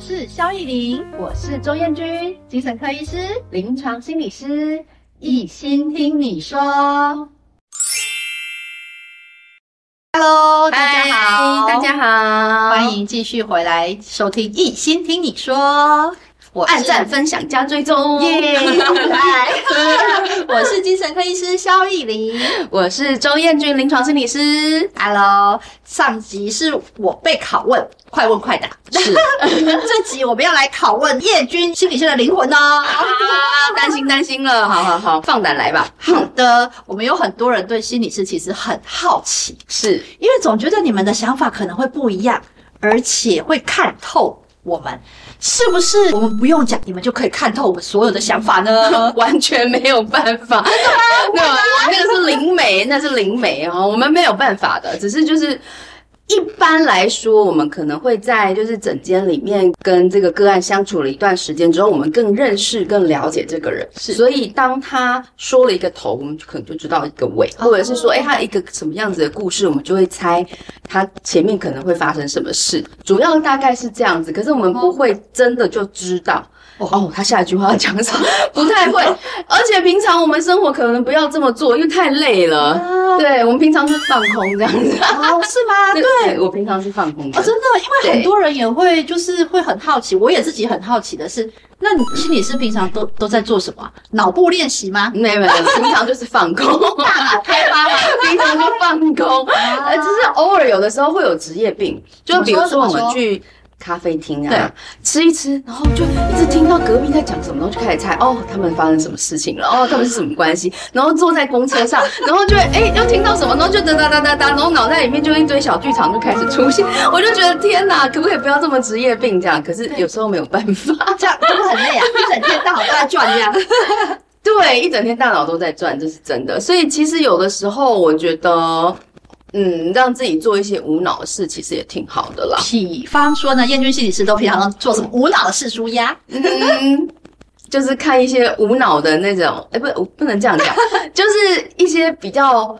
是肖逸玲，我是周燕君，精神科医师、临床心理师，一心听你说。Hello，大家好，大家好，欢迎继续回来收听《一心听你说》。我按赞、分享、加追踪，耶！我是精神科医师肖艺玲，我是周彦君，临床心理师。Hello，上集是我被拷问，快问快答。是，这集我们要来拷问彦君心理师的灵魂哦。担心担心了，好好好，放胆来吧。好的，我们有很多人对心理师其实很好奇，是因为总觉得你们的想法可能会不一样，而且会看透我们。是不是我们不用讲，你们就可以看透我们所有的想法呢？完全没有办法，对吧？那个是灵媒，那是灵媒哦，我们没有办法的，只是就是。一般来说，我们可能会在就是整间里面跟这个个案相处了一段时间之后，我们更认识、更了解这个人。是，所以当他说了一个头，我们可能就知道一个尾，或者是说，哎，他一个什么样子的故事，我们就会猜他前面可能会发生什么事。主要大概是这样子，可是我们不会真的就知道。哦，他下一句话要讲什么？不太会，而且平常我们生活可能不要这么做，因为太累了。啊、对，我们平常是放空这样子。哦，是吗？对，对，我平常是放空的。哦，真的，因为很多人也会就是会很好奇，我也自己很好奇的是，那你心理师平常都都在做什么？脑部练习吗？没有没有，平常就是放空，大脑开发吗？平常就放空，呃、啊，只是偶尔有的时候会有职业病，就比如说我们去。咖啡厅啊，对，吃一吃，然后就一直听到隔壁在讲什么，然后就开始猜哦，他们发生什么事情了？哦，他们是什么关系？然后坐在公车上，然后就哎，又听到什么，然后就哒哒哒哒哒，然后脑袋里面就一堆小剧场就开始出现。我就觉得天哪，可不可以不要这么职业病这样？可是有时候没有办法，这样真的很累啊，一整天大脑都在转这样。对，一整天大脑都在转，这是真的。所以其实有的时候我觉得。嗯，让自己做一些无脑的事，其实也挺好的啦。比方说呢，燕君心理师都平常做什么无脑的事舒压？嗯，就是看一些无脑的那种，哎、欸，不，不能这样讲，就是一些比较。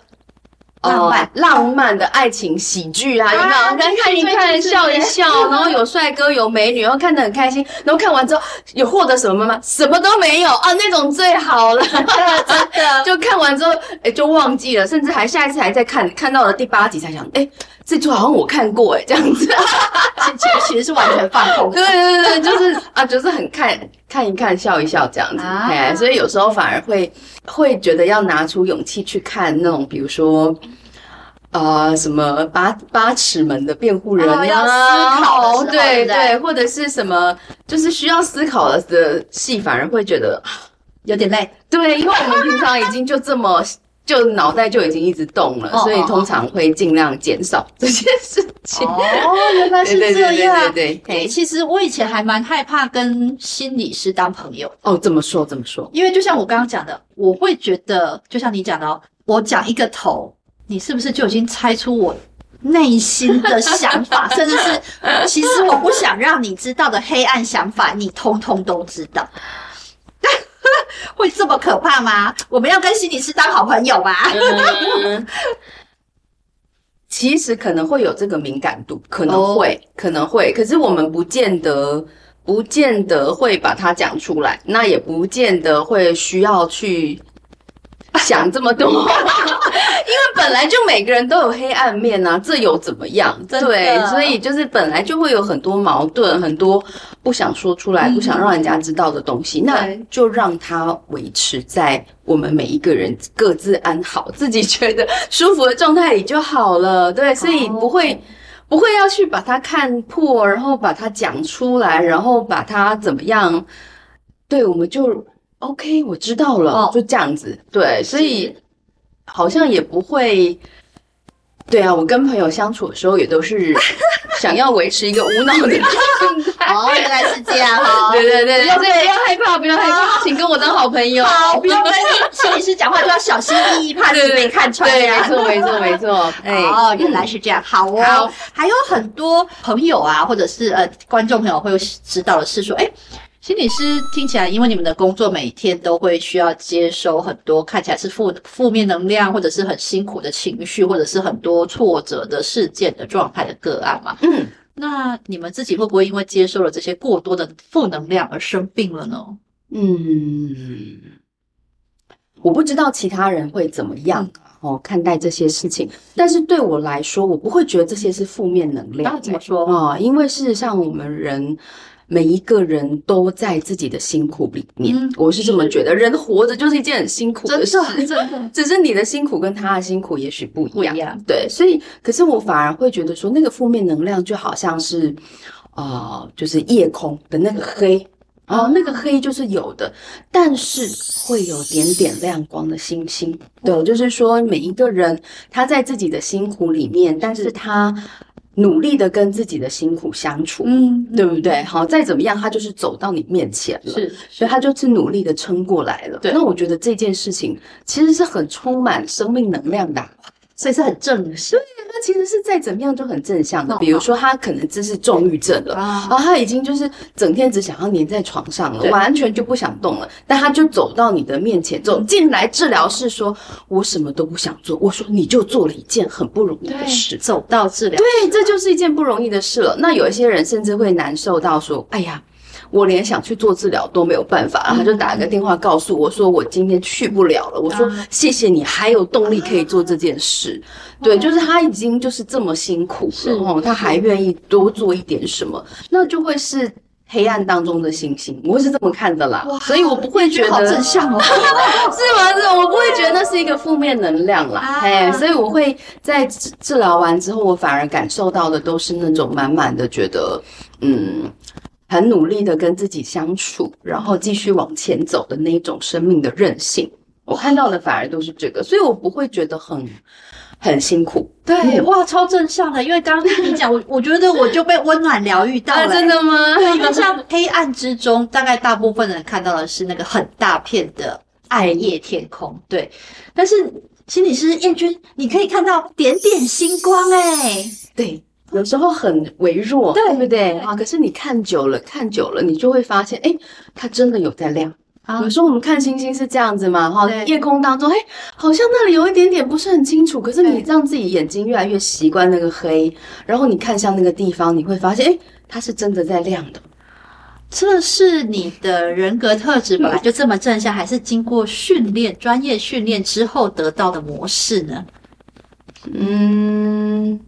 浪漫、哦、浪漫的爱情喜剧啊，有没有？看看一看，笑一笑，然后有帅哥有美女，然后看得很开心，然后看完之后有获得什么吗？什么都没有啊，那种最好了，真的。就看完之后，哎，就忘记了，甚至还下一次还在看，看到了第八集才想，哎，这出好像我看过，哎，这样子。其实其实是完全放空。对对对，就是啊，就是很看看一看，笑一笑这样子。哎、啊，所以有时候反而会会觉得要拿出勇气去看那种，比如说。呃，什么八八尺门的辩护人啊？哦、要思考，对对，或者是什么，就是需要思考的的戏，反而会觉得有点累。对，因为我们平常已经就这么，就脑袋就已经一直动了，哦、所以通常会尽量减少 这件事情。哦，原来是这样。对对对对对，对。其实我以前还蛮害怕跟心理师当朋友。哦，怎么说？怎么说？因为就像我刚刚讲的，我会觉得，就像你讲的哦，我讲一个头。你是不是就已经猜出我内心的想法，甚至是其实我不想让你知道的黑暗想法，你通通都知道？会这么可怕吗？我们要跟心理师当好朋友吗？嗯，其实可能会有这个敏感度，可能会，哦、可能会，可是我们不见得，不见得会把它讲出来，那也不见得会需要去。想这么多，因为本来就每个人都有黑暗面啊，这有怎么样？对，所以就是本来就会有很多矛盾，很多不想说出来、不想让人家知道的东西，那就让它维持在我们每一个人各自安好、自己觉得舒服的状态里就好了。对，所以不会不会要去把它看破，然后把它讲出来，然后把它怎么样？对，我们就。OK，我知道了，哦、就这样子。对，所以好像也不会。对啊，我跟朋友相处的时候也都是 想要维持一个无脑的状态。哦，原来是这样哈。对对对，不要害怕，不要害怕，请跟我当好朋友。好，不要跟心理师讲话就要小心翼翼，怕自己被看穿。对，没错，没错，没错。哎，哦，原来是这样。好哦。好，还有很多朋友啊，或者是呃观众朋友会知道的是说，哎。心理师听起来，因为你们的工作每天都会需要接收很多看起来是负负面能量，或者是很辛苦的情绪，或者是很多挫折的事件的状态的个案嘛。嗯，那你们自己会不会因为接受了这些过多的负能量而生病了呢？嗯，我不知道其他人会怎么样哦看待这些事情，但是对我来说，我不会觉得这些是负面能量。那怎么说啊？因为事实上，我们人。每一个人都在自己的辛苦里面，嗯、我是这么觉得。人活着就是一件很辛苦的事，真的。只是你的辛苦跟他的辛苦也许不一样。不一样。对，所以，可是我反而会觉得说，那个负面能量就好像是，啊、呃，就是夜空的那个黑，然后那个黑就是有的，但是会有点点亮光的星星。对，就是说每一个人他在自己的辛苦里面，但是他。努力的跟自己的辛苦相处，嗯，对不对？好，再怎么样，他就是走到你面前了，是，所以他就是努力的撑过来了。对，那我觉得这件事情其实是很充满生命能量的。所以是很正式，对，他其实是再怎么样就很正向的。比如说，他可能这是重郁症了，然后他已经就是整天只想要黏在床上了，完全就不想动了。但他就走到你的面前，走进来治疗室，说：“我什么都不想做。”我说：“你就做了一件很不容易的事，走到治疗。”对，这就是一件不容易的事了。那有一些人甚至会难受到说：“哎呀。”我连想去做治疗都没有办法，然后他就打个电话告诉我说，我今天去不了了。我说谢谢你还有动力可以做这件事。对，就是他已经就是这么辛苦了，哦，他还愿意多做一点什么，那就会是黑暗当中的星星。我是这么看的啦，所以我不会觉得好正向哦，是吗？是，我不会觉得那是一个负面能量啦。哎，所以我会在治治疗完之后，我反而感受到的都是那种满满的觉得，嗯。很努力的跟自己相处，然后继续往前走的那一种生命的韧性，我看到的反而都是这个，所以我不会觉得很很辛苦。对，嗯、哇，超正向的，因为刚刚听你讲，我我觉得我就被温暖疗愈到了、欸啊。真的吗？对，因为像黑暗之中，大概大部分人看到的是那个很大片的暗夜天空。对，但是心理师彦君，你可以看到点点星光、欸，哎，对。有时候很微弱，对不对啊？可是你看久了，看久了，你就会发现，哎，它真的有在亮。啊，有时候我们看星星是这样子嘛，哈，夜空当中，哎，好像那里有一点点不是很清楚。可是你让自己眼睛越来越习惯那个黑，然后你看向那个地方，你会发现，哎，它是真的在亮的。这是你的人格特质本来就这么正向，还是经过训练、专业训练之后得到的模式呢？嗯。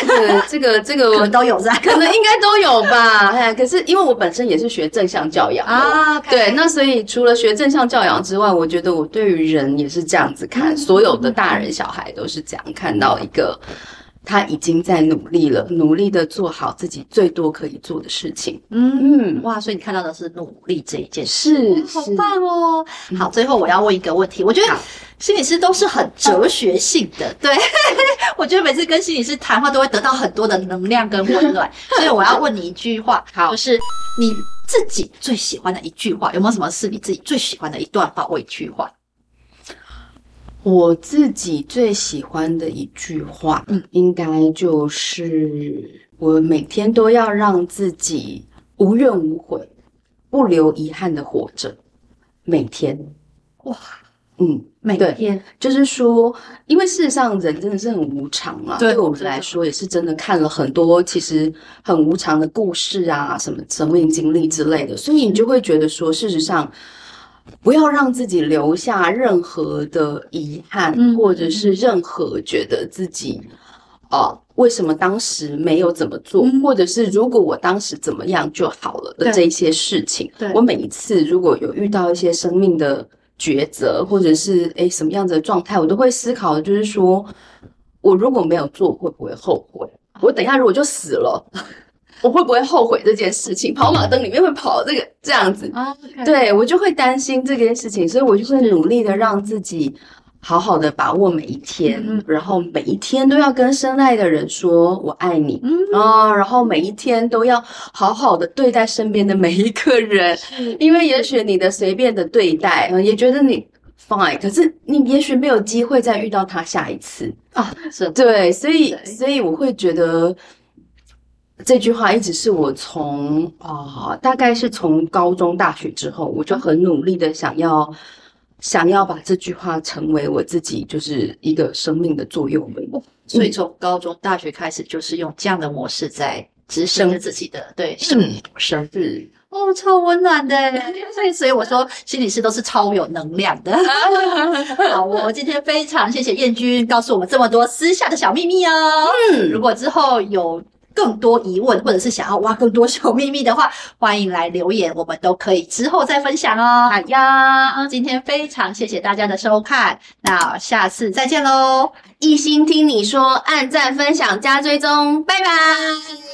这个这个这个可能都有在，可能应该都有吧。哎，可是因为我本身也是学正向教养啊，对，那所以除了学正向教养之外，我觉得我对于人也是这样子看，所有的大人小孩都是这样看到一个。他已经在努力了，努力的做好自己最多可以做的事情。嗯嗯，哇，所以你看到的是努力这一件事，是，好棒哦。好，最后我要问一个问题，我觉得心理师都是很哲学性的，对，我觉得每次跟心理师谈话都会得到很多的能量跟温暖，所以我要问你一句话，好，就是你自己最喜欢的一句话，有没有什么是你自己最喜欢的一段话或一句话？我自己最喜欢的一句话，嗯，应该就是我每天都要让自己无怨无悔、不留遗憾的活着。每天，哇，嗯，每天就是说，因为事实上人真的是很无常啊，对，对我们来说也是真的看了很多其实很无常的故事啊，什么生命经历之类的，所以你就会觉得说，事实上。不要让自己留下任何的遗憾，嗯、或者是任何觉得自己啊、呃，为什么当时没有怎么做，嗯、或者是如果我当时怎么样就好了的这些事情。对，我每一次如果有遇到一些生命的抉择，或者是诶什么样子的状态，我都会思考就是说，我如果没有做，会不会后悔？我等一下如果就死了。我会不会后悔这件事情？跑马灯里面会跑这个这样子，oh, okay. 对，我就会担心这件事情，所以我就会努力的让自己好好的把握每一天，嗯、然后每一天都要跟深爱的人说“我爱你”，嗯、哦，然后每一天都要好好的对待身边的每一个人，因为也许你的随便的对待，也觉得你 fine，可是你也许没有机会再遇到他下一次。啊，是。对，所以所以我会觉得。这句话一直是我从啊、呃，大概是从高中、大学之后，我就很努力的想要想要把这句话成为我自己就是一个生命的座右铭。哦，所以从高中、大学开始，就是用这样的模式在执行自己的对生生日。哦，超温暖的，所以所以我说心理师都是超有能量的。好，我今天非常谢谢燕君告诉我们这么多私下的小秘密哦。嗯，如果之后有更多疑问，或者是想要挖更多小秘密的话，欢迎来留言，我们都可以之后再分享哦。好呀，今天非常谢谢大家的收看，那下次再见喽！一心听你说，按赞、分享、加追踪，拜拜。